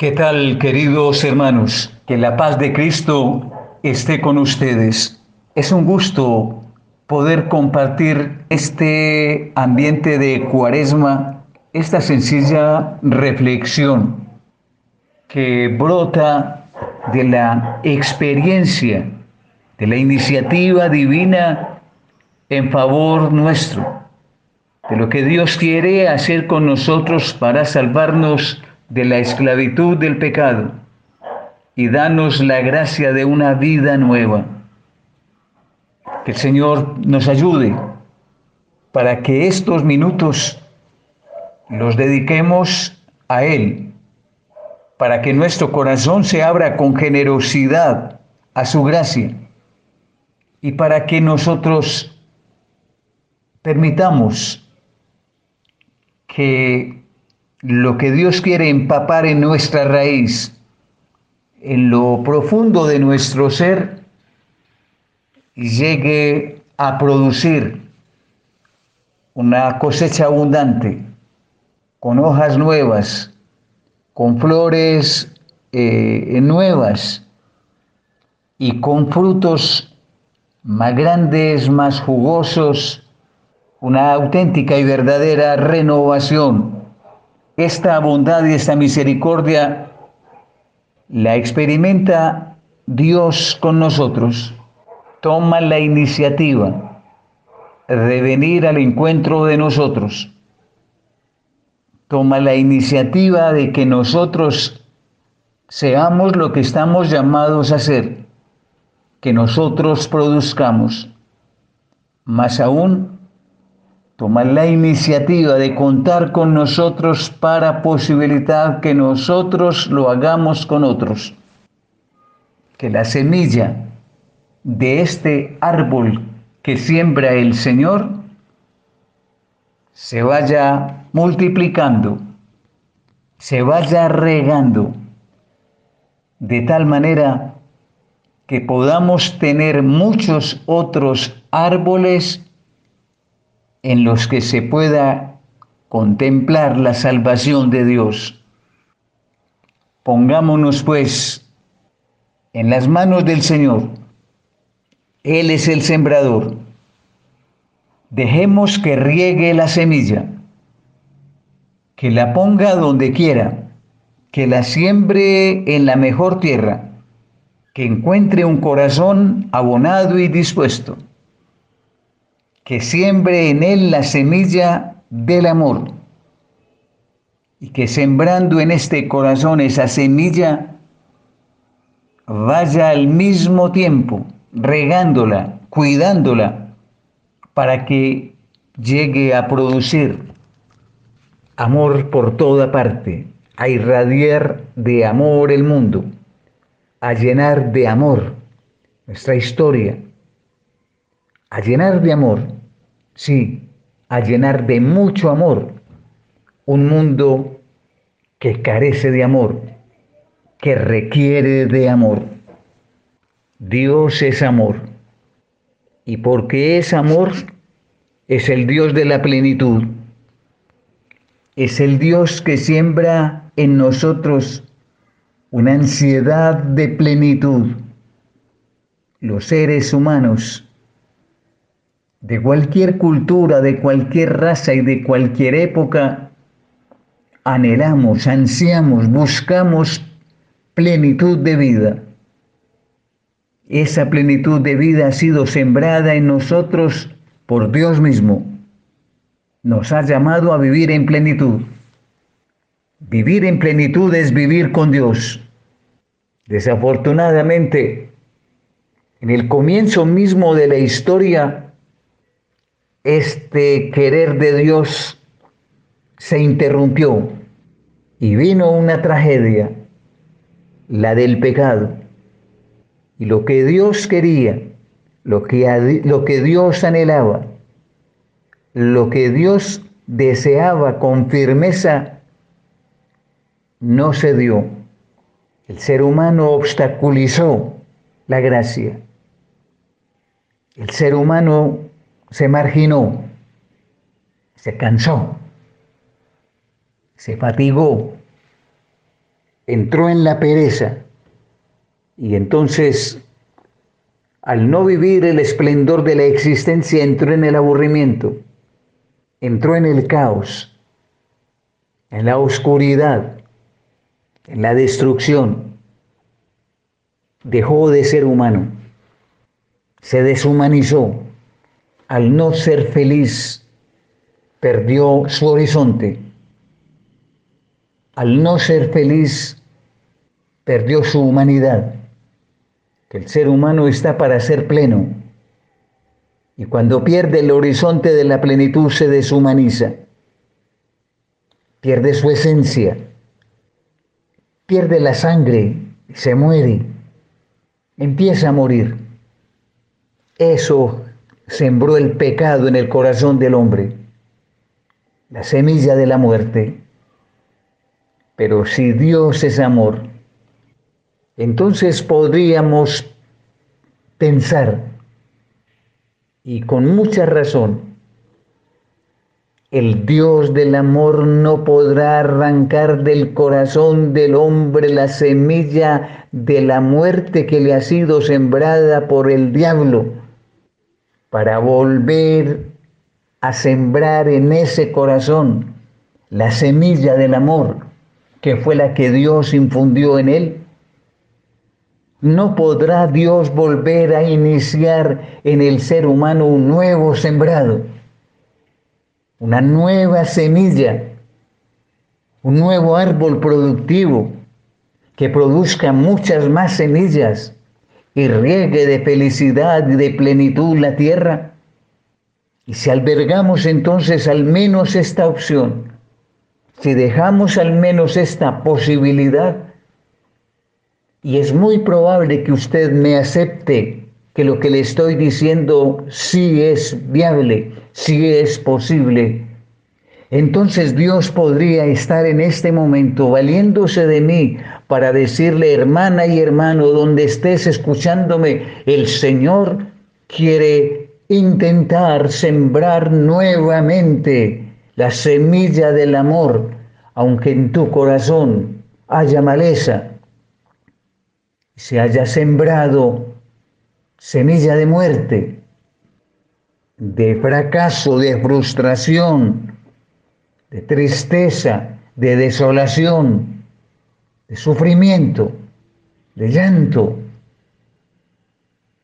¿Qué tal, queridos hermanos? Que la paz de Cristo esté con ustedes. Es un gusto poder compartir este ambiente de cuaresma, esta sencilla reflexión que brota de la experiencia, de la iniciativa divina en favor nuestro, de lo que Dios quiere hacer con nosotros para salvarnos de la esclavitud del pecado y danos la gracia de una vida nueva. Que el Señor nos ayude para que estos minutos los dediquemos a Él, para que nuestro corazón se abra con generosidad a su gracia y para que nosotros permitamos que lo que Dios quiere empapar en nuestra raíz, en lo profundo de nuestro ser, llegue a producir una cosecha abundante, con hojas nuevas, con flores eh, nuevas y con frutos más grandes, más jugosos, una auténtica y verdadera renovación esta bondad y esta misericordia la experimenta Dios con nosotros. Toma la iniciativa de venir al encuentro de nosotros. Toma la iniciativa de que nosotros seamos lo que estamos llamados a ser, que nosotros produzcamos. Más aún, tomar la iniciativa de contar con nosotros para posibilitar que nosotros lo hagamos con otros. Que la semilla de este árbol que siembra el Señor se vaya multiplicando, se vaya regando, de tal manera que podamos tener muchos otros árboles en los que se pueda contemplar la salvación de Dios. Pongámonos pues en las manos del Señor. Él es el sembrador. Dejemos que riegue la semilla, que la ponga donde quiera, que la siembre en la mejor tierra, que encuentre un corazón abonado y dispuesto que siembre en él la semilla del amor. Y que sembrando en este corazón esa semilla vaya al mismo tiempo regándola, cuidándola, para que llegue a producir amor por toda parte, a irradiar de amor el mundo, a llenar de amor nuestra historia, a llenar de amor sí, a llenar de mucho amor un mundo que carece de amor, que requiere de amor. Dios es amor. Y porque es amor, es el Dios de la plenitud. Es el Dios que siembra en nosotros una ansiedad de plenitud. Los seres humanos de cualquier cultura, de cualquier raza y de cualquier época, anhelamos, ansiamos, buscamos plenitud de vida. Esa plenitud de vida ha sido sembrada en nosotros por Dios mismo. Nos ha llamado a vivir en plenitud. Vivir en plenitud es vivir con Dios. Desafortunadamente, en el comienzo mismo de la historia, este querer de Dios se interrumpió y vino una tragedia, la del pecado. Y lo que Dios quería, lo que, lo que Dios anhelaba, lo que Dios deseaba con firmeza, no se dio. El ser humano obstaculizó la gracia. El ser humano se marginó, se cansó, se fatigó, entró en la pereza y entonces al no vivir el esplendor de la existencia entró en el aburrimiento, entró en el caos, en la oscuridad, en la destrucción. Dejó de ser humano, se deshumanizó. Al no ser feliz, perdió su horizonte. Al no ser feliz, perdió su humanidad. Que el ser humano está para ser pleno. Y cuando pierde el horizonte de la plenitud se deshumaniza. Pierde su esencia. Pierde la sangre. Se muere. Empieza a morir. Eso sembró el pecado en el corazón del hombre, la semilla de la muerte. Pero si Dios es amor, entonces podríamos pensar, y con mucha razón, el Dios del amor no podrá arrancar del corazón del hombre la semilla de la muerte que le ha sido sembrada por el diablo para volver a sembrar en ese corazón la semilla del amor que fue la que Dios infundió en él. No podrá Dios volver a iniciar en el ser humano un nuevo sembrado, una nueva semilla, un nuevo árbol productivo que produzca muchas más semillas y riegue de felicidad y de plenitud la tierra? Y si albergamos entonces al menos esta opción, si dejamos al menos esta posibilidad, y es muy probable que usted me acepte que lo que le estoy diciendo sí es viable, sí es posible, entonces Dios podría estar en este momento valiéndose de mí para decirle, hermana y hermano, donde estés escuchándome, el Señor quiere intentar sembrar nuevamente la semilla del amor, aunque en tu corazón haya maleza, se haya sembrado semilla de muerte, de fracaso, de frustración, de tristeza, de desolación, de sufrimiento, de llanto,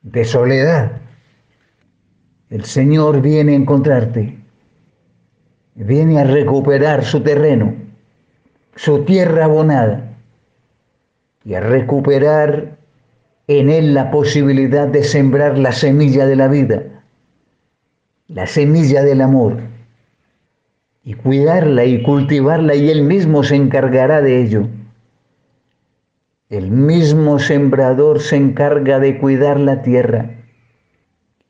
de soledad. El Señor viene a encontrarte, viene a recuperar su terreno, su tierra abonada, y a recuperar en él la posibilidad de sembrar la semilla de la vida, la semilla del amor y cuidarla y cultivarla y Él mismo se encargará de ello. El mismo sembrador se encarga de cuidar la tierra.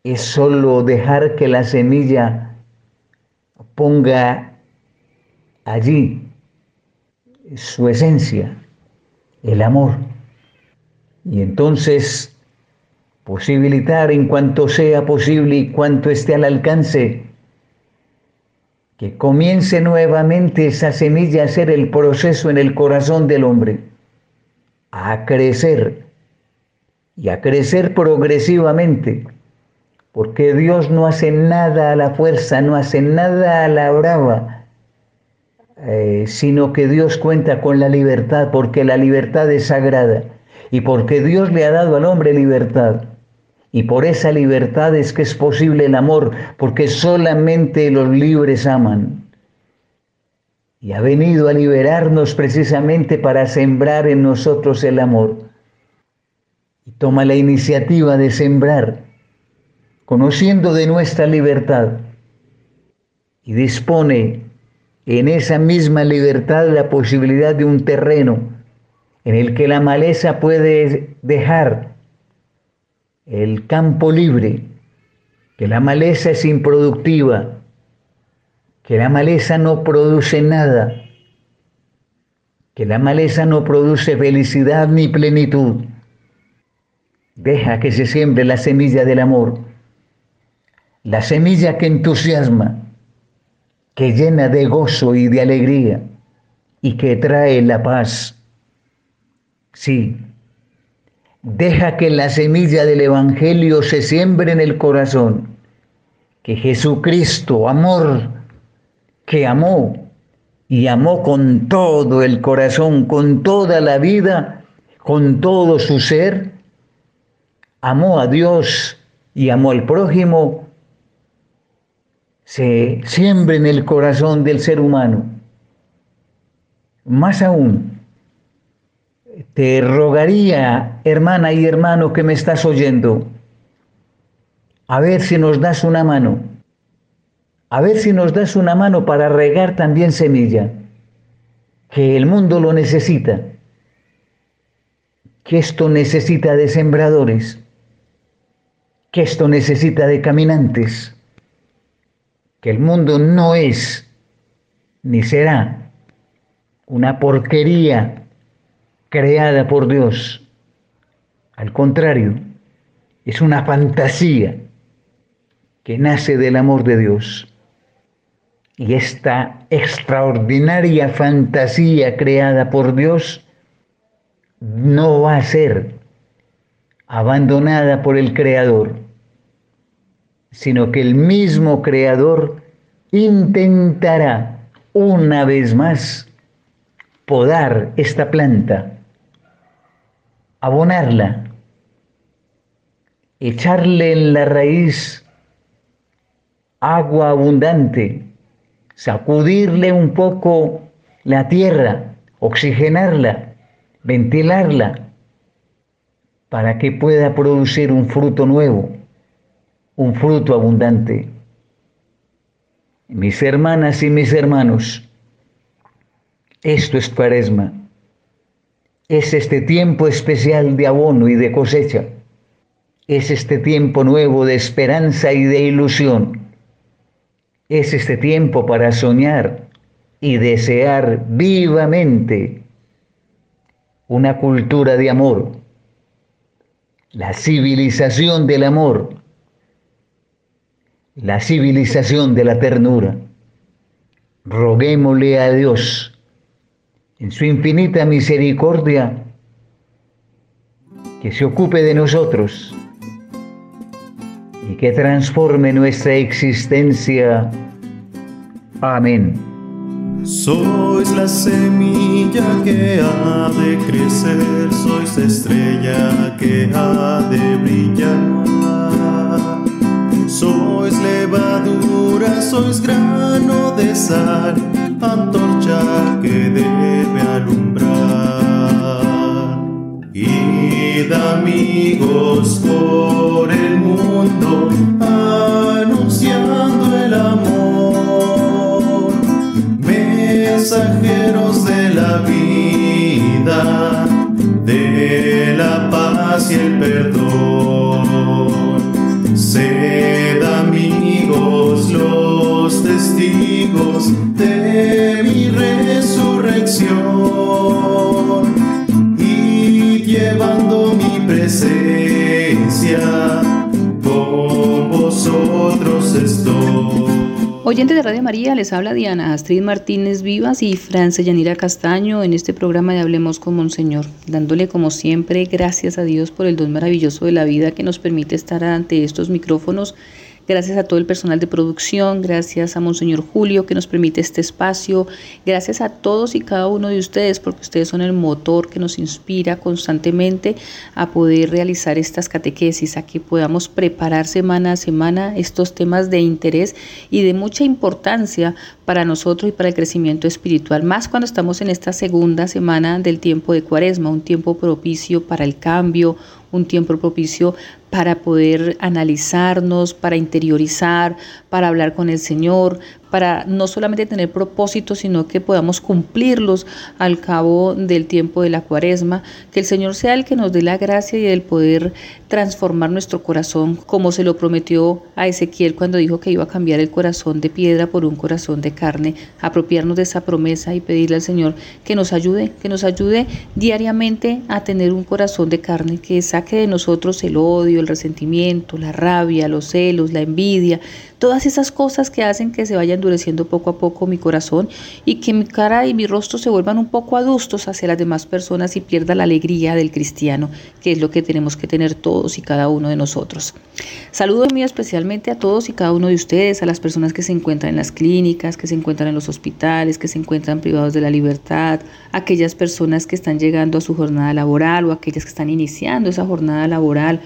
Es solo dejar que la semilla ponga allí su esencia, el amor. Y entonces posibilitar en cuanto sea posible y cuanto esté al alcance que comience nuevamente esa semilla a ser el proceso en el corazón del hombre, a crecer. Y a crecer progresivamente, porque Dios no hace nada a la fuerza, no hace nada a la brava, eh, sino que Dios cuenta con la libertad, porque la libertad es sagrada. Y porque Dios le ha dado al hombre libertad. Y por esa libertad es que es posible el amor, porque solamente los libres aman. Y ha venido a liberarnos precisamente para sembrar en nosotros el amor. Y toma la iniciativa de sembrar, conociendo de nuestra libertad. Y dispone en esa misma libertad la posibilidad de un terreno en el que la maleza puede dejar el campo libre, que la maleza es improductiva, que la maleza no produce nada, que la maleza no produce felicidad ni plenitud. Deja que se siembre la semilla del amor, la semilla que entusiasma, que llena de gozo y de alegría y que trae la paz, Sí, deja que la semilla del Evangelio se siembre en el corazón, que Jesucristo, amor, que amó y amó con todo el corazón, con toda la vida, con todo su ser, amó a Dios y amó al prójimo, se siembre en el corazón del ser humano. Más aún, te rogaría, hermana y hermano que me estás oyendo, a ver si nos das una mano, a ver si nos das una mano para regar también semilla, que el mundo lo necesita, que esto necesita de sembradores, que esto necesita de caminantes, que el mundo no es ni será una porquería creada por Dios. Al contrario, es una fantasía que nace del amor de Dios. Y esta extraordinaria fantasía creada por Dios no va a ser abandonada por el Creador, sino que el mismo Creador intentará una vez más podar esta planta abonarla, echarle en la raíz agua abundante, sacudirle un poco la tierra, oxigenarla, ventilarla, para que pueda producir un fruto nuevo, un fruto abundante. Mis hermanas y mis hermanos, esto es cuaresma es este tiempo especial de abono y de cosecha. Es este tiempo nuevo de esperanza y de ilusión. Es este tiempo para soñar y desear vivamente una cultura de amor, la civilización del amor, la civilización de la ternura. Roguémosle a Dios en su infinita misericordia, que se ocupe de nosotros y que transforme nuestra existencia. Amén. Sois la semilla que ha de crecer, sois estrella que ha de brillar. Sois levadura, sois grano de sal, antorcha que debe alumbrar. Id amigos por el mundo, anunciando el amor, mensajeros de la vida, de la paz y el perdón. Sed amigos los testigos de mi resurrección y llevando mi presencia con vosotros estoy. Oyentes de Radio María, les habla Diana Astrid Martínez Vivas y Francia Yanira Castaño en este programa de Hablemos con Monseñor, dándole como siempre gracias a Dios por el don maravilloso de la vida que nos permite estar ante estos micrófonos Gracias a todo el personal de producción, gracias a Monseñor Julio que nos permite este espacio, gracias a todos y cada uno de ustedes porque ustedes son el motor que nos inspira constantemente a poder realizar estas catequesis, a que podamos preparar semana a semana estos temas de interés y de mucha importancia para nosotros y para el crecimiento espiritual, más cuando estamos en esta segunda semana del tiempo de Cuaresma, un tiempo propicio para el cambio, un tiempo propicio para poder analizarnos, para interiorizar, para hablar con el Señor, para no solamente tener propósitos, sino que podamos cumplirlos al cabo del tiempo de la cuaresma, que el Señor sea el que nos dé la gracia y el poder transformar nuestro corazón como se lo prometió a Ezequiel cuando dijo que iba a cambiar el corazón de piedra por un corazón de carne, apropiarnos de esa promesa y pedirle al Señor que nos ayude, que nos ayude diariamente a tener un corazón de carne, que saque de nosotros el odio, el resentimiento, la rabia, los celos, la envidia, todas esas cosas que hacen que se vayan endureciendo poco a poco mi corazón y que mi cara y mi rostro se vuelvan un poco adustos hacia las demás personas y pierda la alegría del cristiano, que es lo que tenemos que tener todos y cada uno de nosotros. Saludo muy especialmente a todos y cada uno de ustedes, a las personas que se encuentran en las clínicas, que se encuentran en los hospitales, que se encuentran privados de la libertad, aquellas personas que están llegando a su jornada laboral o aquellas que están iniciando esa jornada laboral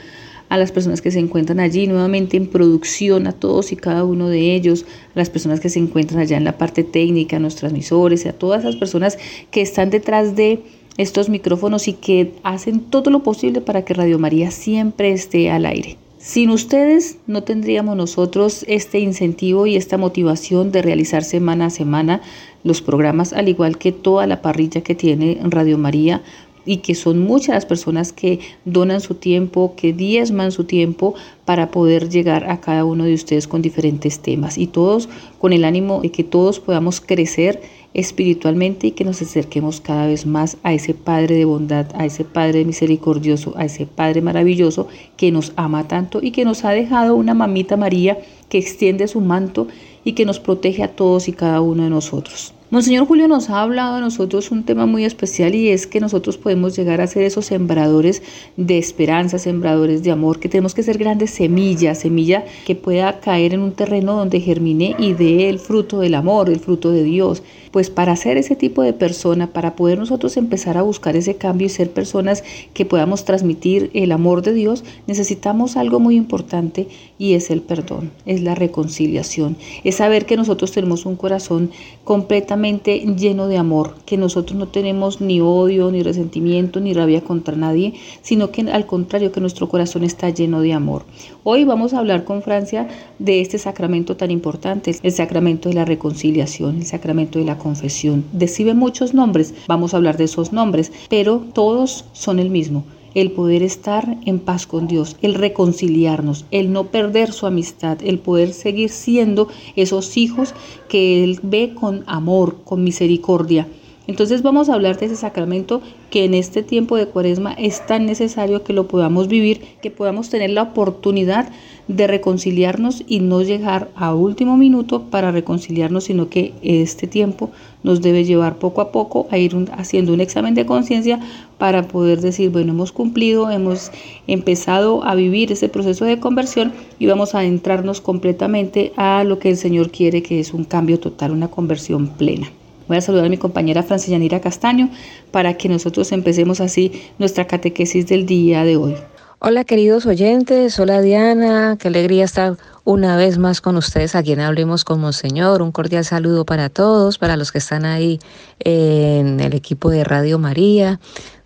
a las personas que se encuentran allí nuevamente en producción, a todos y cada uno de ellos, a las personas que se encuentran allá en la parte técnica, a los transmisores, a todas esas personas que están detrás de estos micrófonos y que hacen todo lo posible para que Radio María siempre esté al aire. Sin ustedes no tendríamos nosotros este incentivo y esta motivación de realizar semana a semana los programas, al igual que toda la parrilla que tiene Radio María y que son muchas las personas que donan su tiempo, que diezman su tiempo para poder llegar a cada uno de ustedes con diferentes temas. Y todos con el ánimo de que todos podamos crecer espiritualmente y que nos acerquemos cada vez más a ese Padre de bondad, a ese Padre misericordioso, a ese Padre maravilloso que nos ama tanto y que nos ha dejado una mamita María que extiende su manto y que nos protege a todos y cada uno de nosotros. Monseñor Julio nos ha hablado a nosotros un tema muy especial y es que nosotros podemos llegar a ser esos sembradores de esperanza, sembradores de amor, que tenemos que ser grandes semillas, semilla que pueda caer en un terreno donde germine y dé el fruto del amor, el fruto de Dios. Pues para ser ese tipo de persona, para poder nosotros empezar a buscar ese cambio y ser personas que podamos transmitir el amor de Dios, necesitamos algo muy importante y es el perdón, es la reconciliación, es saber que nosotros tenemos un corazón completamente lleno de amor, que nosotros no tenemos ni odio, ni resentimiento, ni rabia contra nadie, sino que al contrario, que nuestro corazón está lleno de amor. Hoy vamos a hablar con Francia de este sacramento tan importante, el sacramento de la reconciliación, el sacramento de la confesión. Recibe muchos nombres, vamos a hablar de esos nombres, pero todos son el mismo el poder estar en paz con Dios, el reconciliarnos, el no perder su amistad, el poder seguir siendo esos hijos que Él ve con amor, con misericordia. Entonces vamos a hablar de ese sacramento que en este tiempo de cuaresma es tan necesario que lo podamos vivir, que podamos tener la oportunidad de reconciliarnos y no llegar a último minuto para reconciliarnos, sino que este tiempo nos debe llevar poco a poco a ir haciendo un examen de conciencia para poder decir, bueno, hemos cumplido, hemos empezado a vivir ese proceso de conversión y vamos a adentrarnos completamente a lo que el Señor quiere, que es un cambio total, una conversión plena. Voy a saludar a mi compañera Francia Castaño para que nosotros empecemos así nuestra catequesis del día de hoy. Hola queridos oyentes, hola Diana, qué alegría estar una vez más con ustedes aquí en Hablemos con Monseñor. Un cordial saludo para todos, para los que están ahí en el equipo de Radio María.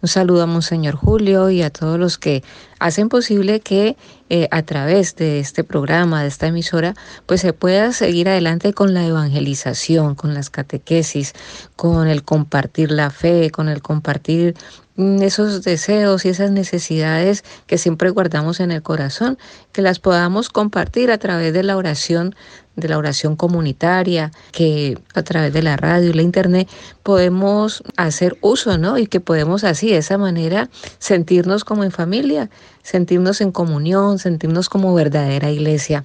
Un saludo a Monseñor Julio y a todos los que hacen posible que eh, a través de este programa, de esta emisora, pues se pueda seguir adelante con la evangelización, con las catequesis, con el compartir la fe, con el compartir mm, esos deseos y esas necesidades que siempre guardamos en el corazón, que las podamos compartir a través de la oración de la oración comunitaria, que a través de la radio y la internet podemos hacer uso, ¿no? Y que podemos así, de esa manera, sentirnos como en familia, sentirnos en comunión, sentirnos como verdadera iglesia.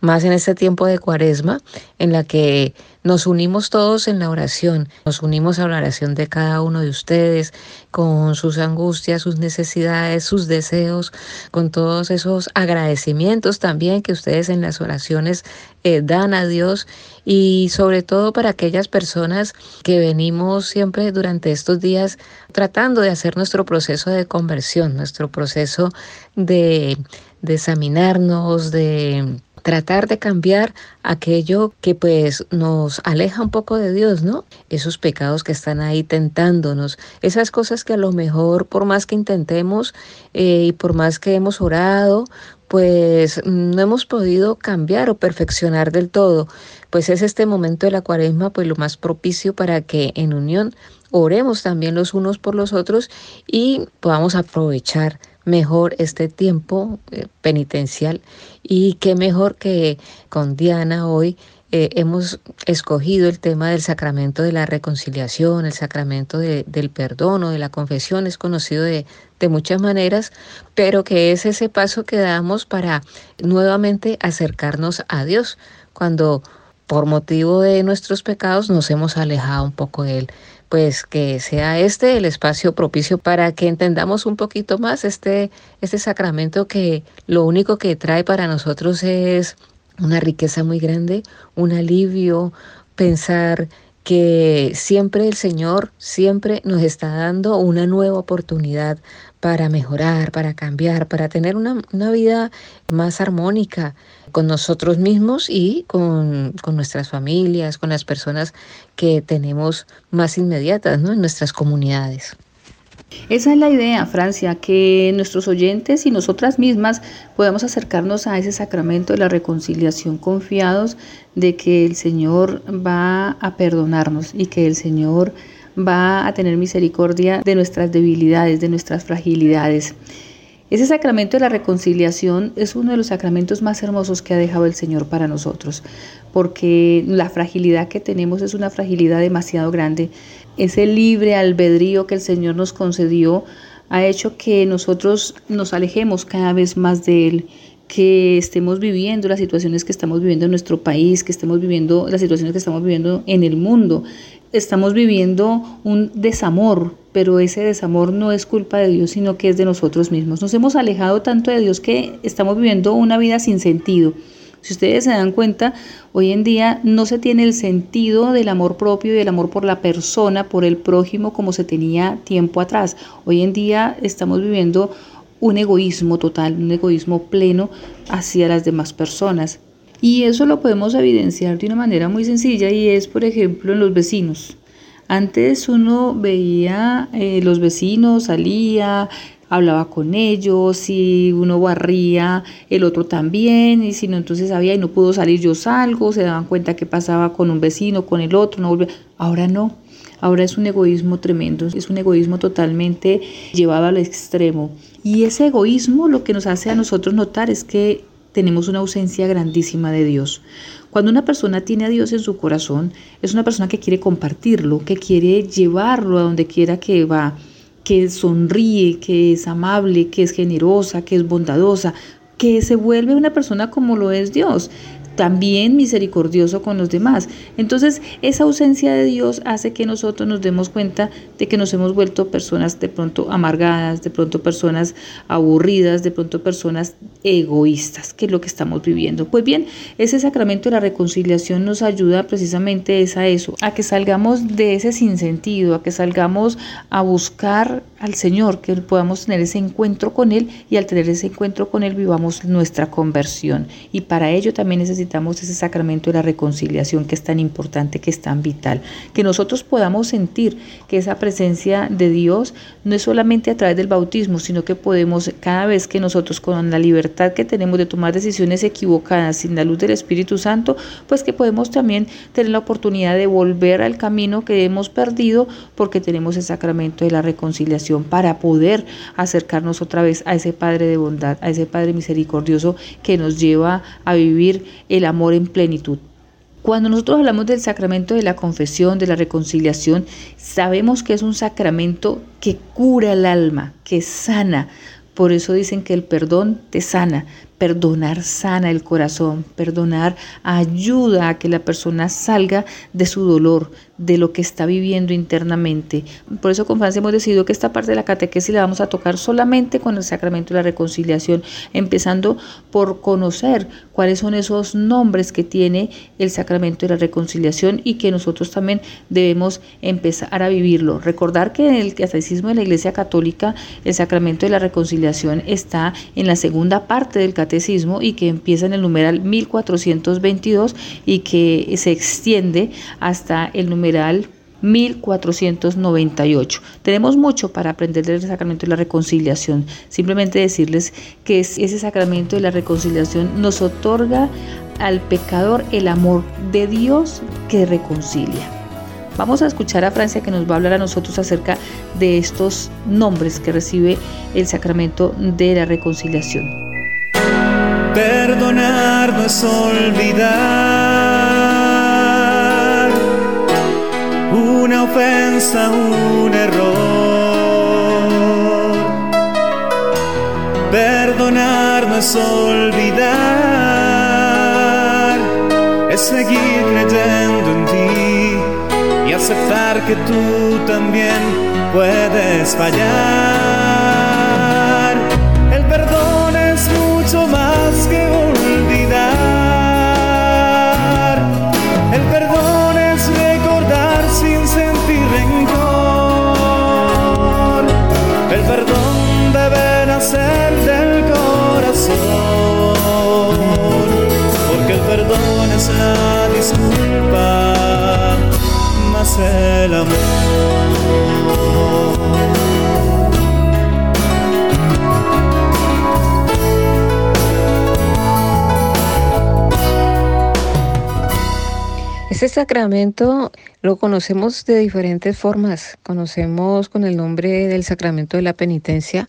Más en este tiempo de cuaresma, en la que nos unimos todos en la oración, nos unimos a la oración de cada uno de ustedes, con sus angustias, sus necesidades, sus deseos, con todos esos agradecimientos también que ustedes en las oraciones eh, dan a Dios y sobre todo para aquellas personas que venimos siempre durante estos días tratando de hacer nuestro proceso de conversión, nuestro proceso de, examinarnos, de tratar de cambiar aquello que pues nos aleja un poco de Dios, ¿no? Esos pecados que están ahí tentándonos, esas cosas que a lo mejor por más que intentemos eh, y por más que hemos orado, pues no hemos podido cambiar o perfeccionar del todo. Pues es este momento de la cuaresma pues lo más propicio para que en unión oremos también los unos por los otros y podamos aprovechar mejor este tiempo eh, penitencial y qué mejor que con Diana hoy eh, hemos escogido el tema del sacramento de la reconciliación, el sacramento del perdón o de la confesión, es conocido de, de muchas maneras, pero que es ese paso que damos para nuevamente acercarnos a Dios. Cuando por motivo de nuestros pecados nos hemos alejado un poco de Él. Pues que sea este el espacio propicio para que entendamos un poquito más este, este sacramento que lo único que trae para nosotros es una riqueza muy grande, un alivio, pensar que siempre el Señor, siempre nos está dando una nueva oportunidad para mejorar, para cambiar, para tener una, una vida más armónica con nosotros mismos y con, con, nuestras familias, con las personas que tenemos más inmediatas ¿no? en nuestras comunidades. Esa es la idea, Francia, que nuestros oyentes y nosotras mismas podamos acercarnos a ese sacramento de la reconciliación confiados de que el Señor va a perdonarnos y que el Señor va a tener misericordia de nuestras debilidades, de nuestras fragilidades. Ese sacramento de la reconciliación es uno de los sacramentos más hermosos que ha dejado el Señor para nosotros, porque la fragilidad que tenemos es una fragilidad demasiado grande. Ese libre albedrío que el Señor nos concedió ha hecho que nosotros nos alejemos cada vez más de Él que estemos viviendo las situaciones que estamos viviendo en nuestro país, que estemos viviendo las situaciones que estamos viviendo en el mundo. Estamos viviendo un desamor, pero ese desamor no es culpa de Dios, sino que es de nosotros mismos. Nos hemos alejado tanto de Dios que estamos viviendo una vida sin sentido. Si ustedes se dan cuenta, hoy en día no se tiene el sentido del amor propio y del amor por la persona, por el prójimo, como se tenía tiempo atrás. Hoy en día estamos viviendo un egoísmo total, un egoísmo pleno hacia las demás personas. Y eso lo podemos evidenciar de una manera muy sencilla y es, por ejemplo, en los vecinos. Antes uno veía eh, los vecinos, salía, hablaba con ellos, si uno barría, el otro también, y si no, entonces sabía y no pudo salir, yo salgo, se daban cuenta que pasaba con un vecino, con el otro, no volvía. Ahora no, ahora es un egoísmo tremendo, es un egoísmo totalmente llevado al extremo. Y ese egoísmo lo que nos hace a nosotros notar es que tenemos una ausencia grandísima de Dios. Cuando una persona tiene a Dios en su corazón, es una persona que quiere compartirlo, que quiere llevarlo a donde quiera que va, que sonríe, que es amable, que es generosa, que es bondadosa, que se vuelve una persona como lo es Dios también misericordioso con los demás. Entonces, esa ausencia de Dios hace que nosotros nos demos cuenta de que nos hemos vuelto personas de pronto amargadas, de pronto personas aburridas, de pronto personas egoístas, que es lo que estamos viviendo. Pues bien, ese sacramento de la reconciliación nos ayuda precisamente a eso, a que salgamos de ese sinsentido, a que salgamos a buscar al Señor, que podamos tener ese encuentro con Él y al tener ese encuentro con Él vivamos nuestra conversión. Y para ello también necesitamos necesitamos ese sacramento de la reconciliación que es tan importante, que es tan vital, que nosotros podamos sentir que esa presencia de Dios no es solamente a través del bautismo, sino que podemos cada vez que nosotros con la libertad que tenemos de tomar decisiones equivocadas sin la luz del Espíritu Santo, pues que podemos también tener la oportunidad de volver al camino que hemos perdido porque tenemos el sacramento de la reconciliación para poder acercarnos otra vez a ese Padre de bondad, a ese Padre misericordioso que nos lleva a vivir el amor en plenitud. Cuando nosotros hablamos del sacramento de la confesión, de la reconciliación, sabemos que es un sacramento que cura el alma, que sana. Por eso dicen que el perdón te sana, Perdonar sana el corazón, perdonar ayuda a que la persona salga de su dolor, de lo que está viviendo internamente. Por eso con Francia hemos decidido que esta parte de la catequesis la vamos a tocar solamente con el sacramento de la reconciliación, empezando por conocer cuáles son esos nombres que tiene el sacramento de la reconciliación y que nosotros también debemos empezar a vivirlo. Recordar que en el catecismo de la Iglesia Católica el sacramento de la reconciliación está en la segunda parte del catecismo y que empieza en el numeral 1422 y que se extiende hasta el numeral 1498. Tenemos mucho para aprender del sacramento de la reconciliación. Simplemente decirles que ese sacramento de la reconciliación nos otorga al pecador el amor de Dios que reconcilia. Vamos a escuchar a Francia que nos va a hablar a nosotros acerca de estos nombres que recibe el sacramento de la reconciliación. Perdonar no es olvidar ofensa, un error. Perdonar no es olvidar, es seguir creyendo en ti y aceptar que tú también puedes fallar. Corazón. Porque el perdón es la disculpa más el amor. Este sacramento lo conocemos de diferentes formas. Conocemos con el nombre del sacramento de la penitencia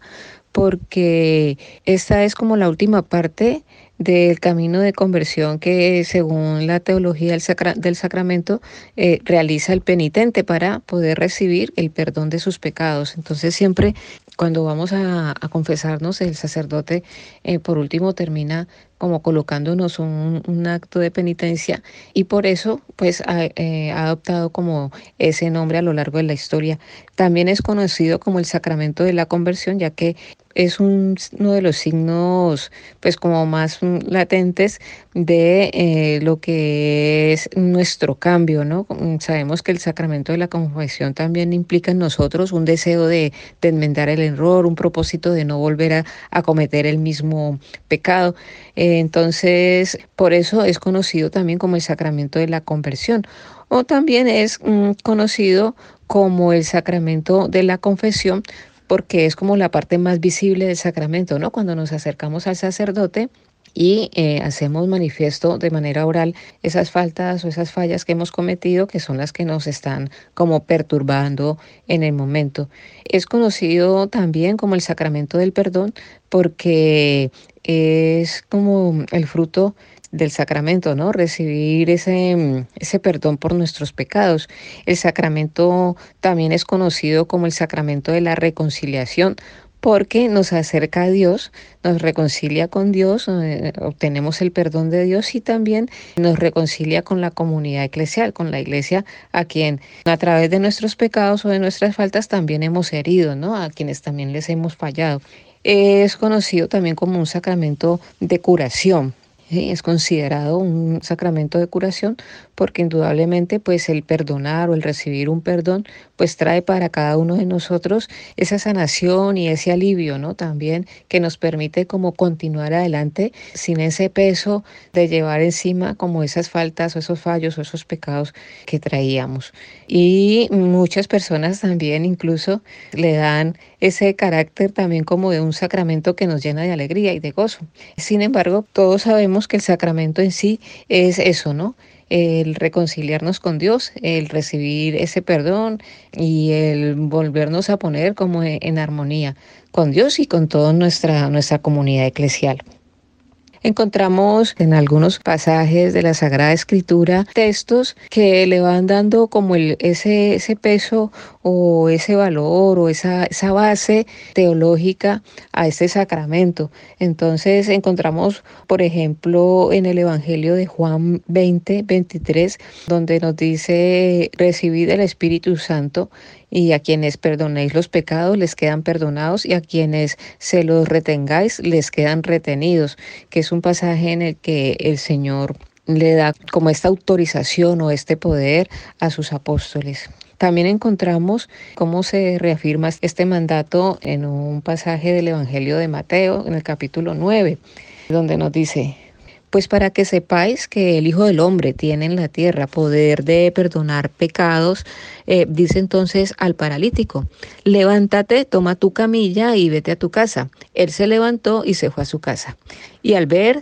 porque esta es como la última parte del camino de conversión que según la teología del, sacra del sacramento eh, realiza el penitente para poder recibir el perdón de sus pecados. Entonces siempre cuando vamos a, confesarnos, el sacerdote eh, por último termina como colocándonos un, un, acto de penitencia y por eso pues ha, eh, ha, adoptado como ese nombre a lo largo de la historia. También es conocido como el sacramento de la conversión ya que es un, uno de los signos pues como más latentes de eh, lo que es nuestro cambio, ¿no? Sabemos que el sacramento de la confesión también implica en nosotros un deseo de, de enmendar el error, un propósito de no volver a, a cometer el mismo pecado. Eh, entonces, por eso es conocido también como el sacramento de la conversión o también es mm, conocido como el sacramento de la confesión porque es como la parte más visible del sacramento, ¿no? Cuando nos acercamos al sacerdote y eh, hacemos manifiesto de manera oral esas faltas o esas fallas que hemos cometido que son las que nos están como perturbando en el momento. Es conocido también como el sacramento del perdón porque es como el fruto del sacramento, ¿no? Recibir ese, ese perdón por nuestros pecados. El sacramento también es conocido como el sacramento de la reconciliación porque nos acerca a Dios, nos reconcilia con Dios, eh, obtenemos el perdón de Dios y también nos reconcilia con la comunidad eclesial, con la iglesia a quien a través de nuestros pecados o de nuestras faltas también hemos herido, ¿no? A quienes también les hemos fallado. Es conocido también como un sacramento de curación, es considerado un sacramento de curación porque indudablemente pues el perdonar o el recibir un perdón pues trae para cada uno de nosotros esa sanación y ese alivio, ¿no? También que nos permite como continuar adelante sin ese peso de llevar encima como esas faltas o esos fallos o esos pecados que traíamos. Y muchas personas también incluso le dan ese carácter también como de un sacramento que nos llena de alegría y de gozo. Sin embargo, todos sabemos que el sacramento en sí es eso, ¿no? El reconciliarnos con Dios, el recibir ese perdón y el volvernos a poner como en armonía con Dios y con toda nuestra, nuestra comunidad eclesial. Encontramos en algunos pasajes de la Sagrada Escritura textos que le van dando como el, ese, ese peso o ese valor o esa, esa base teológica a este sacramento. Entonces encontramos, por ejemplo, en el Evangelio de Juan 20, 23, donde nos dice, recibid el Espíritu Santo y a quienes perdonéis los pecados les quedan perdonados y a quienes se los retengáis les quedan retenidos, que es un pasaje en el que el Señor le da como esta autorización o este poder a sus apóstoles. También encontramos cómo se reafirma este mandato en un pasaje del Evangelio de Mateo, en el capítulo 9, donde nos dice, pues para que sepáis que el Hijo del Hombre tiene en la tierra poder de perdonar pecados, eh, dice entonces al paralítico, levántate, toma tu camilla y vete a tu casa. Él se levantó y se fue a su casa. Y al ver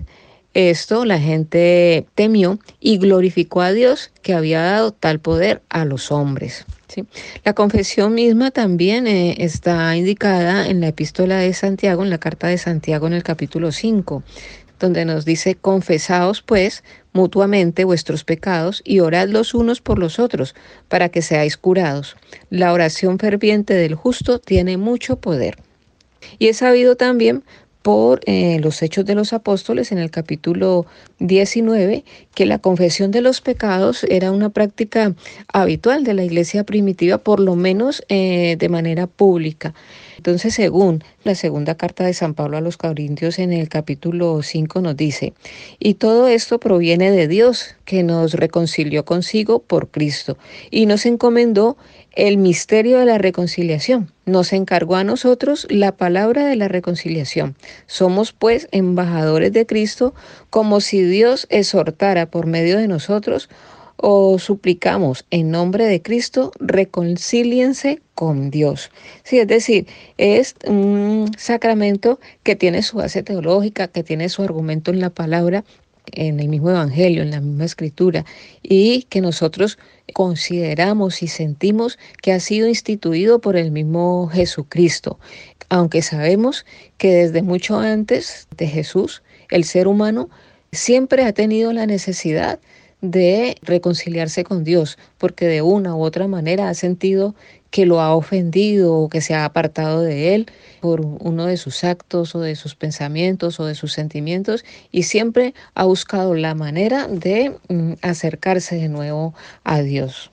esto, la gente temió y glorificó a Dios que había dado tal poder a los hombres. ¿sí? La confesión misma también eh, está indicada en la epístola de Santiago, en la carta de Santiago en el capítulo 5 donde nos dice, confesaos pues mutuamente vuestros pecados y orad los unos por los otros para que seáis curados. La oración ferviente del justo tiene mucho poder. Y es sabido también por eh, los Hechos de los Apóstoles en el capítulo 19, que la confesión de los pecados era una práctica habitual de la iglesia primitiva, por lo menos eh, de manera pública. Entonces, según la segunda carta de San Pablo a los Corintios en el capítulo 5 nos dice, y todo esto proviene de Dios, que nos reconcilió consigo por Cristo, y nos encomendó el misterio de la reconciliación. Nos encargó a nosotros la palabra de la reconciliación. Somos pues embajadores de Cristo, como si Dios exhortara por medio de nosotros o suplicamos en nombre de Cristo, reconcíliense con Dios. Sí, es decir, es un sacramento que tiene su base teológica, que tiene su argumento en la palabra, en el mismo Evangelio, en la misma escritura, y que nosotros consideramos y sentimos que ha sido instituido por el mismo Jesucristo, aunque sabemos que desde mucho antes de Jesús, el ser humano siempre ha tenido la necesidad de reconciliarse con Dios, porque de una u otra manera ha sentido que lo ha ofendido o que se ha apartado de él por uno de sus actos o de sus pensamientos o de sus sentimientos y siempre ha buscado la manera de mm, acercarse de nuevo a Dios.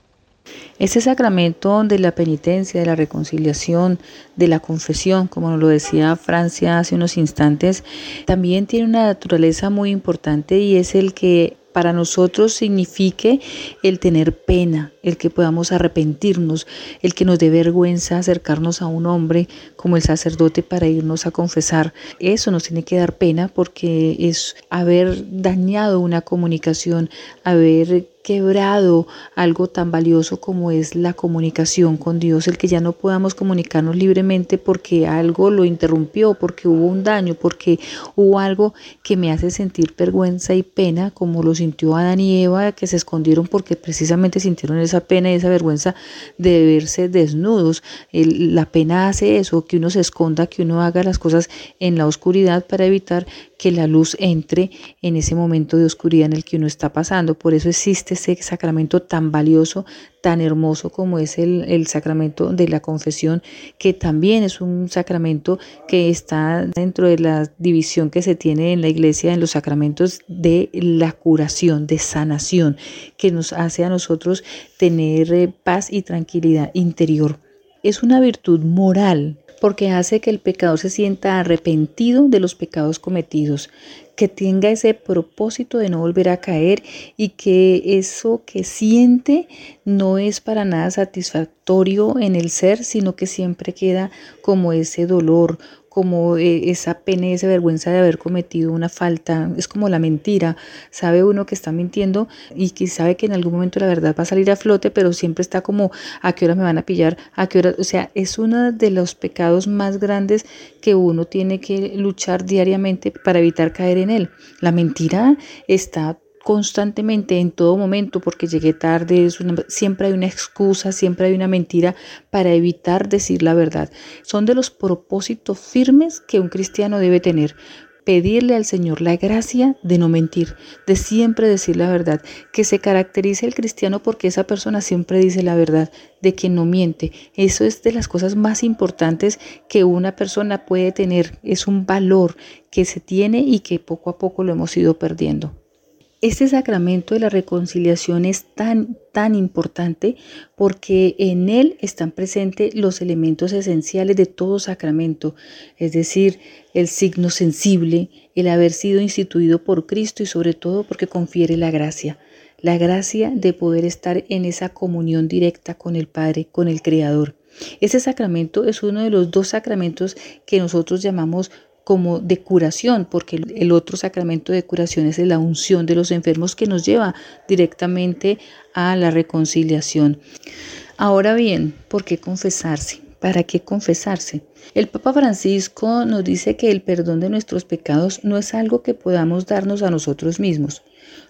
Ese sacramento de la penitencia, de la reconciliación, de la confesión, como nos lo decía Francia hace unos instantes, también tiene una naturaleza muy importante y es el que para nosotros signifique el tener pena, el que podamos arrepentirnos, el que nos dé vergüenza acercarnos a un hombre como el sacerdote para irnos a confesar. Eso nos tiene que dar pena porque es haber dañado una comunicación, haber quebrado algo tan valioso como es la comunicación con Dios, el que ya no podamos comunicarnos libremente porque algo lo interrumpió, porque hubo un daño, porque hubo algo que me hace sentir vergüenza y pena, como lo sintió Adán y Eva, que se escondieron porque precisamente sintieron esa pena y esa vergüenza de verse desnudos. la pena hace eso, que uno se esconda, que uno haga las cosas en la oscuridad para evitar que la luz entre en ese momento de oscuridad en el que uno está pasando. Por eso existe ese sacramento tan valioso, tan hermoso como es el, el, sacramento de la confesión, que también es un sacramento que está dentro de la división que se tiene en la iglesia en los sacramentos de la curación, de sanación, que nos hace a nosotros tener eh, paz y tranquilidad interior. Es una virtud moral porque hace que el pecador se sienta arrepentido de los pecados cometidos, que tenga ese propósito de no volver a caer y que eso que siente no es para nada satisfactorio en el ser, sino que siempre queda como ese dolor, como eh, esa pena y esa vergüenza de haber cometido una falta, es como la mentira, sabe uno que está mintiendo y que sabe que en algún momento la verdad va a salir a flote, pero siempre está como a qué hora me van a pillar, a qué hora, o sea, es uno de los pecados más grandes que uno tiene que luchar diariamente para evitar caer en él. La mentira está constantemente en todo momento porque llegué tarde, siempre hay una excusa, siempre hay una mentira para evitar decir la verdad. Son de los propósitos firmes que un cristiano debe tener. Pedirle al Señor la gracia de no mentir, de siempre decir la verdad, que se caracterice el cristiano porque esa persona siempre dice la verdad, de que no miente. Eso es de las cosas más importantes que una persona puede tener. Es un valor que se tiene y que poco a poco lo hemos ido perdiendo. Este sacramento de la reconciliación es tan, tan importante porque en él están presentes los elementos esenciales de todo sacramento, es decir, el signo sensible, el haber sido instituido por Cristo y sobre todo porque confiere la gracia, la gracia de poder estar en esa comunión directa con el Padre, con el Creador. Ese sacramento es uno de los dos sacramentos que nosotros llamamos como de curación, porque el otro sacramento de curación es la unción de los enfermos que nos lleva directamente a la reconciliación. Ahora bien, ¿por qué confesarse? ¿Para qué confesarse? El Papa Francisco nos dice que el perdón de nuestros pecados no es algo que podamos darnos a nosotros mismos.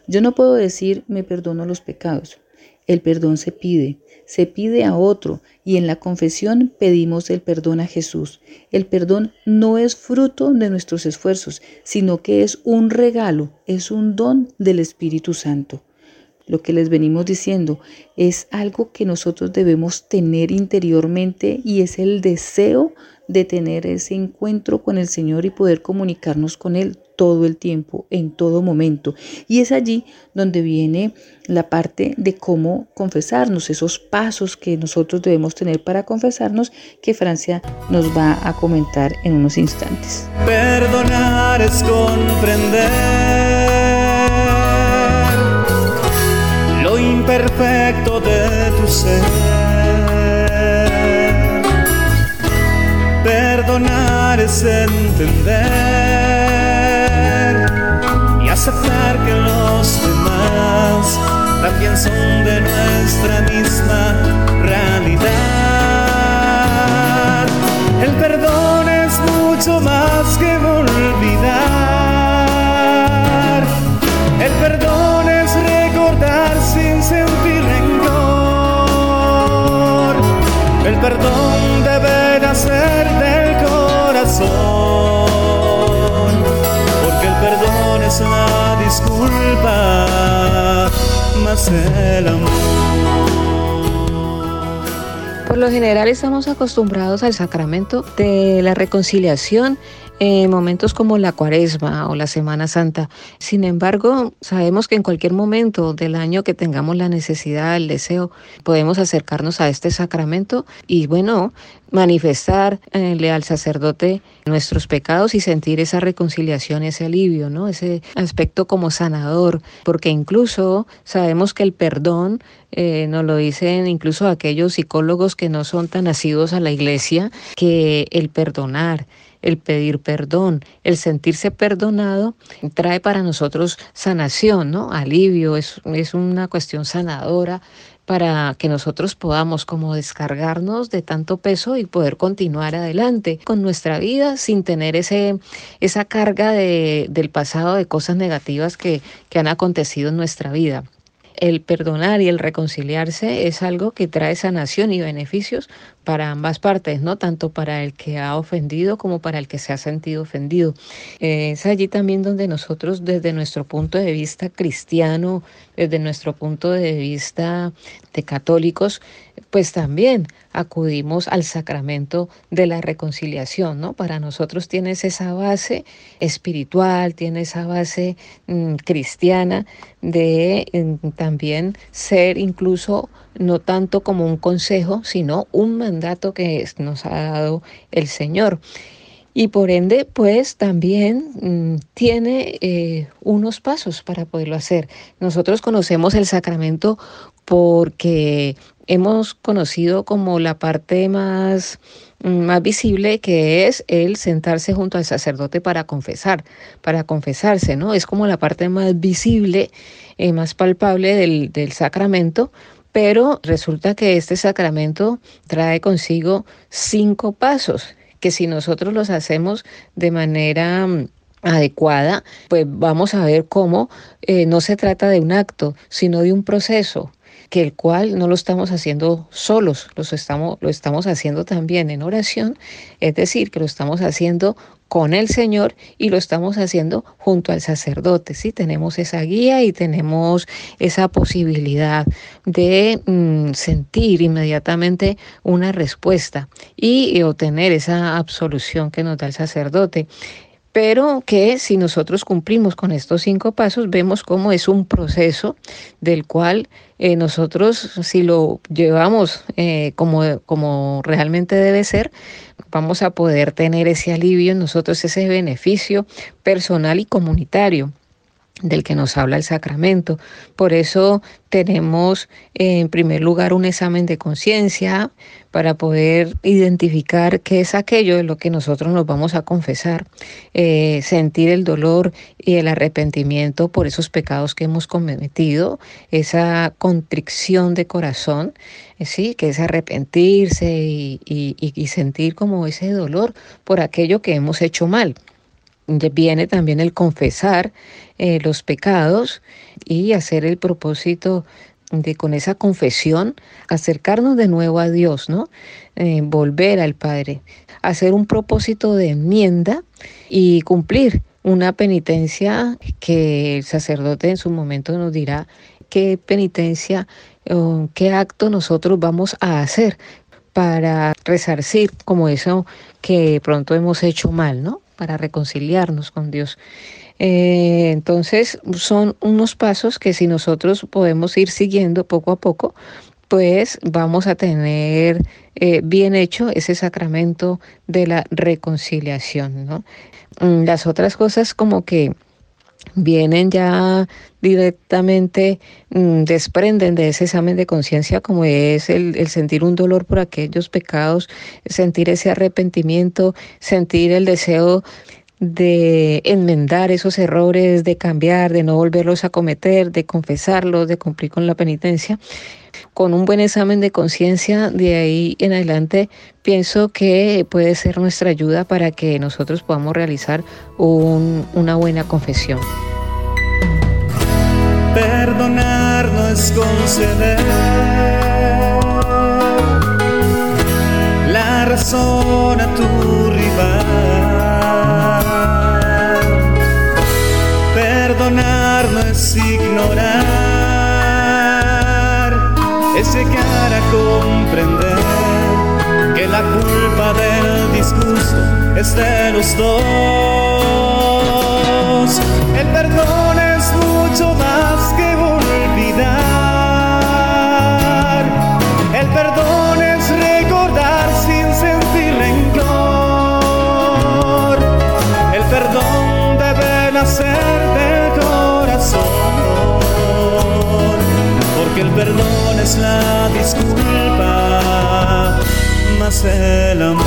Yo no puedo decir me perdono los pecados. El perdón se pide, se pide a otro y en la confesión pedimos el perdón a Jesús. El perdón no es fruto de nuestros esfuerzos, sino que es un regalo, es un don del Espíritu Santo. Lo que les venimos diciendo es algo que nosotros debemos tener interiormente y es el deseo de tener ese encuentro con el Señor y poder comunicarnos con Él todo el tiempo, en todo momento. Y es allí donde viene la parte de cómo confesarnos, esos pasos que nosotros debemos tener para confesarnos, que Francia nos va a comentar en unos instantes. Perdonar es comprender lo imperfecto de tu ser. Perdonar es entender aceptar que los demás también son de nuestra misma realidad. El perdón es mucho más que olvidar. El perdón es recordar sin sentir rencor. El perdón debe nacer del corazón. Por lo general estamos acostumbrados al sacramento de la reconciliación en momentos como la cuaresma o la Semana Santa. Sin embargo, sabemos que en cualquier momento del año que tengamos la necesidad, el deseo, podemos acercarnos a este sacramento y bueno, manifestarle al sacerdote nuestros pecados y sentir esa reconciliación, ese alivio, ¿no? Ese aspecto como sanador, porque incluso sabemos que el perdón, eh, nos lo dicen incluso aquellos psicólogos que no son tan nacidos a la iglesia, que el perdonar, el pedir perdón, el sentirse perdonado, trae para nosotros sanación, ¿no? Alivio, es, es una cuestión sanadora para que nosotros podamos como descargarnos de tanto peso y poder continuar adelante con nuestra vida sin tener ese, esa carga de, del pasado de cosas negativas que, que han acontecido en nuestra vida el perdonar y el reconciliarse es algo que trae sanación y beneficios para ambas partes, ¿no? Tanto para el que ha ofendido como para el que se ha sentido ofendido. es allí también donde nosotros, desde nuestro punto de vista cristiano, desde nuestro punto de vista de católicos, pues también acudimos al sacramento de la reconciliación, ¿no? Para nosotros tienes esa base espiritual, tiene esa base mm, cristiana de mm, también ser incluso no tanto como un consejo, sino un mandato que nos ha dado el Señor. Y por ende, pues también mm, tiene eh, unos pasos para poderlo hacer. Nosotros conocemos el sacramento porque hemos conocido como la parte más, mm, más visible que es el sentarse junto al sacerdote para confesar, para confesarse, ¿no? Es como la parte más visible, eh, más palpable del, del sacramento, pero resulta que este sacramento trae consigo cinco pasos que si nosotros los hacemos de manera mm, adecuada, pues vamos a ver cómo eh, no se trata de un acto, sino de un proceso que el cual no lo estamos haciendo solos, lo estamos, lo estamos haciendo también en oración, es decir, que lo estamos haciendo con el Señor y lo estamos haciendo junto al sacerdote. ¿sí? Tenemos esa guía y tenemos esa posibilidad de mm, sentir inmediatamente una respuesta y obtener esa absolución que nos da el sacerdote pero que si nosotros cumplimos con estos cinco pasos, vemos cómo es un proceso del cual eh, nosotros, si lo llevamos eh, como, como realmente debe ser, vamos a poder tener ese alivio en nosotros, ese beneficio personal y comunitario del que nos habla el sacramento. Por eso tenemos en primer lugar un examen de conciencia para poder identificar qué es aquello de lo que nosotros nos vamos a confesar, eh, sentir el dolor y el arrepentimiento por esos pecados que hemos cometido, esa contrición de corazón, eh, sí, que es arrepentirse y sentir como ese dolor por aquello que hemos hecho mal viene también el confesar eh, los pecados y hacer el propósito de con esa confesión acercarnos de nuevo a Dios, ¿no? Eh, volver al Padre, hacer un propósito de enmienda y cumplir una penitencia que el sacerdote en su momento nos dirá qué penitencia o qué acto nosotros vamos a hacer para resarcir como eso que pronto hemos hecho mal, ¿no? Para reconciliarnos con Dios. Eh, entonces son unos pasos que si nosotros podemos ir siguiendo poco a poco, pues vamos a tener eh, bien hecho ese sacramento de la reconciliación. ¿no? Mm, las otras cosas como que vienen ya directamente, mm, desprenden de ese examen de conciencia como es el, el, sentir un dolor por aquellos pecados, sentir ese arrepentimiento, sentir el deseo de enmendar esos errores, de cambiar, de no volverlos a cometer, de confesarlos, de cumplir con la penitencia. Con un buen examen de conciencia, de ahí en adelante, pienso que puede ser nuestra ayuda para que nosotros podamos realizar un, una buena confesión. Perdonar no es conceder la razón a tu es llegar a comprender que la culpa del disgusto es de los dos. El perdón el perdón es la disculpa, más el amor.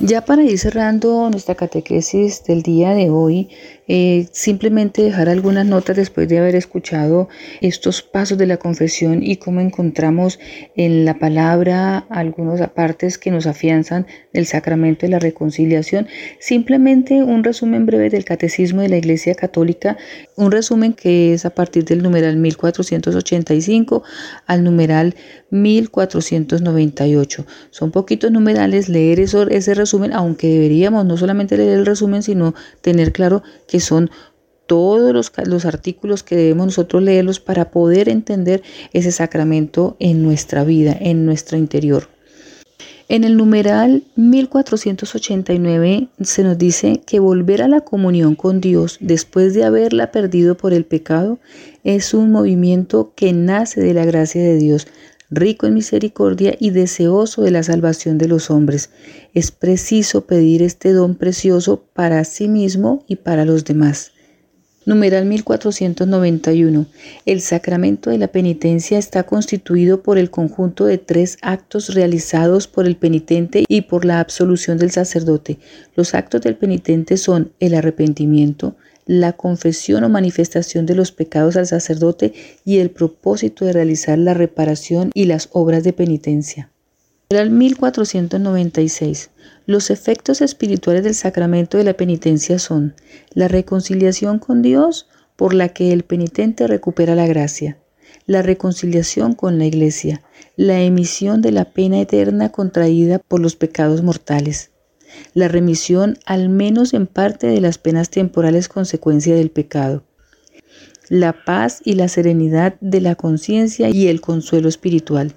Ya para ir cerrando nuestra catequesis del día de hoy, eh, simplemente dejar algunas notas después de haber escuchado estos pasos de la confesión y cómo encontramos en la palabra algunos apartes que nos afianzan del sacramento de la reconciliación. Simplemente un resumen breve del catecismo de la Iglesia Católica, un resumen que es a partir del numeral 1485 al numeral 1498. Son poquitos numerales leer ese resumen, aunque deberíamos no solamente leer el resumen, sino tener claro que son todos los, los, artículos que debemos nosotros leerlos para poder entender ese sacramento en nuestra vida, en nuestro interior. En el numeral 1489 se nos dice que volver a la comunión con Dios después de haberla perdido por el pecado es un movimiento que nace de la gracia de Dios, rico en misericordia y deseoso de la salvación de los hombres. Es preciso pedir este don precioso para sí mismo y para los demás. Numeral 1491. El sacramento de la penitencia está constituido por el conjunto de tres actos realizados por el penitente y por la absolución del sacerdote. Los actos del penitente son el arrepentimiento, la confesión o manifestación de los pecados al sacerdote y el propósito de realizar la reparación y las obras de penitencia. Era el 1496. Los efectos espirituales del sacramento de la penitencia son la reconciliación con Dios por la que el penitente recupera la gracia, la reconciliación con la iglesia, la emisión de la pena eterna contraída por los pecados mortales, la remisión al menos en parte de las penas temporales consecuencia del pecado, la paz y la serenidad de la conciencia y el consuelo espiritual,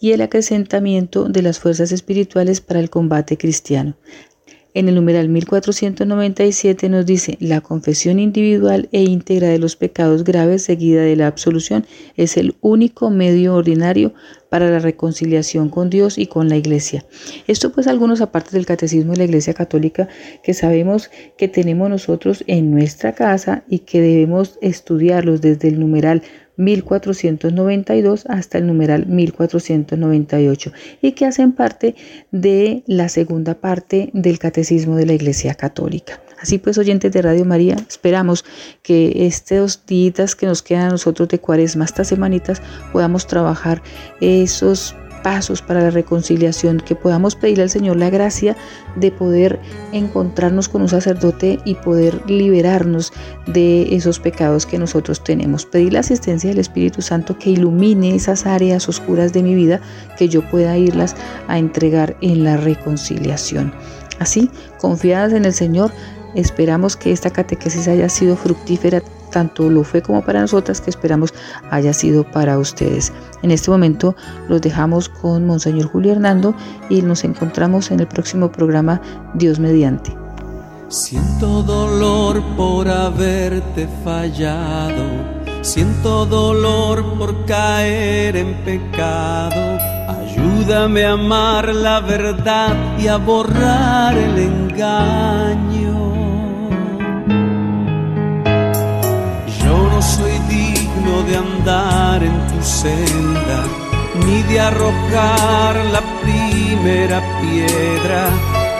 y el acrecentamiento de las fuerzas espirituales para el combate cristiano, en el numeral 1497 nos dice, la confesión individual e íntegra de los pecados graves seguida de la absolución es el único medio ordinario para la reconciliación con Dios y con la Iglesia. Esto pues algunos aparte del catecismo de la Iglesia Católica que sabemos que tenemos nosotros en nuestra casa y que debemos estudiarlos desde el numeral 1492 hasta el numeral 1498 y que hacen parte de la segunda parte del Catecismo de la Iglesia Católica. Así pues, oyentes de Radio María, esperamos que estos días que nos quedan a nosotros de cuaresma, estas semanitas, podamos trabajar esos pasos para la reconciliación, que podamos pedirle al Señor la gracia de poder encontrarnos con un sacerdote y poder liberarnos de esos pecados que nosotros tenemos. Pedir la asistencia del Espíritu Santo que ilumine esas áreas oscuras de mi vida, que yo pueda irlas a entregar en la reconciliación. Así, confiadas en el Señor, Esperamos que esta catequesis haya sido fructífera, tanto lo fue como para nosotras, que esperamos haya sido para ustedes. En este momento los dejamos con Monseñor Julio Hernando y nos encontramos en el próximo programa Dios mediante. Siento dolor por haberte fallado, siento dolor por caer en pecado. Ayúdame a amar la verdad y a borrar el engaño. No soy digno de andar en tu senda, ni de arrojar la primera piedra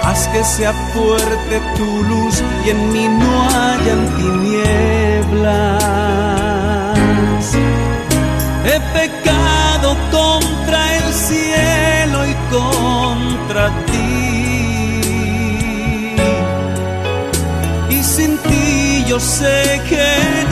haz que sea fuerte tu luz y en mí no hayan tinieblas. He pecado contra el cielo y contra ti. Y sin ti yo sé que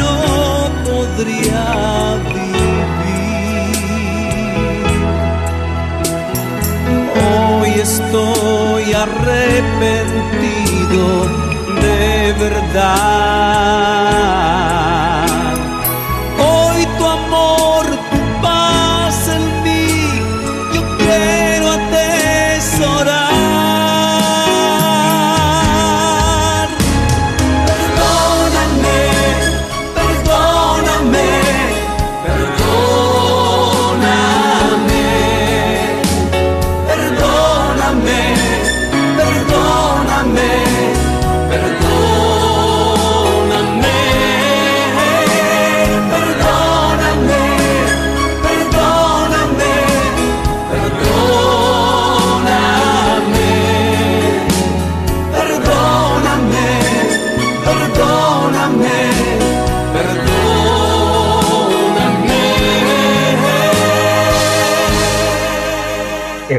Hoy estoy arrepentido de verdad.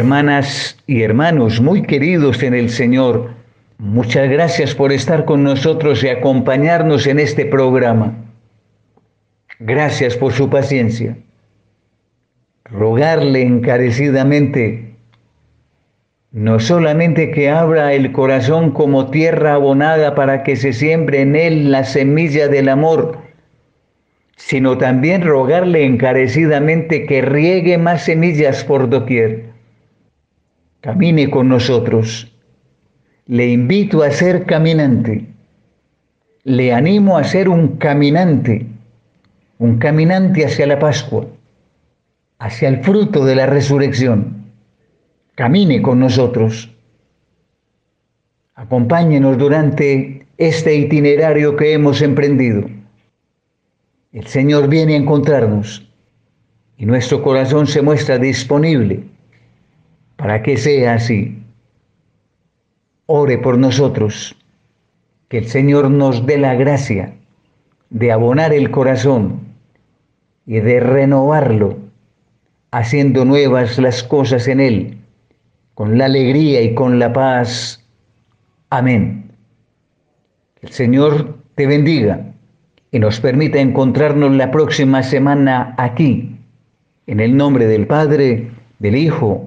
Hermanas y hermanos muy queridos en el Señor, muchas gracias por estar con nosotros y acompañarnos en este programa. Gracias por su paciencia. Rogarle encarecidamente no solamente que abra el corazón como tierra abonada para que se siembre en él la semilla del amor, sino también rogarle encarecidamente que riegue más semillas por doquier. Camine con nosotros. Le invito a ser caminante. Le animo a ser un caminante, un caminante hacia la Pascua, hacia el fruto de la resurrección. Camine con nosotros. Acompáñenos durante este itinerario que hemos emprendido. El Señor viene a encontrarnos y nuestro corazón se muestra disponible para que sea así. Ore por nosotros, que el Señor nos dé la gracia de abonar el corazón y de renovarlo, haciendo nuevas las cosas en Él, con la alegría y con la paz. Amén. El Señor te bendiga y nos permita encontrarnos la próxima semana aquí, en el nombre del Padre, del Hijo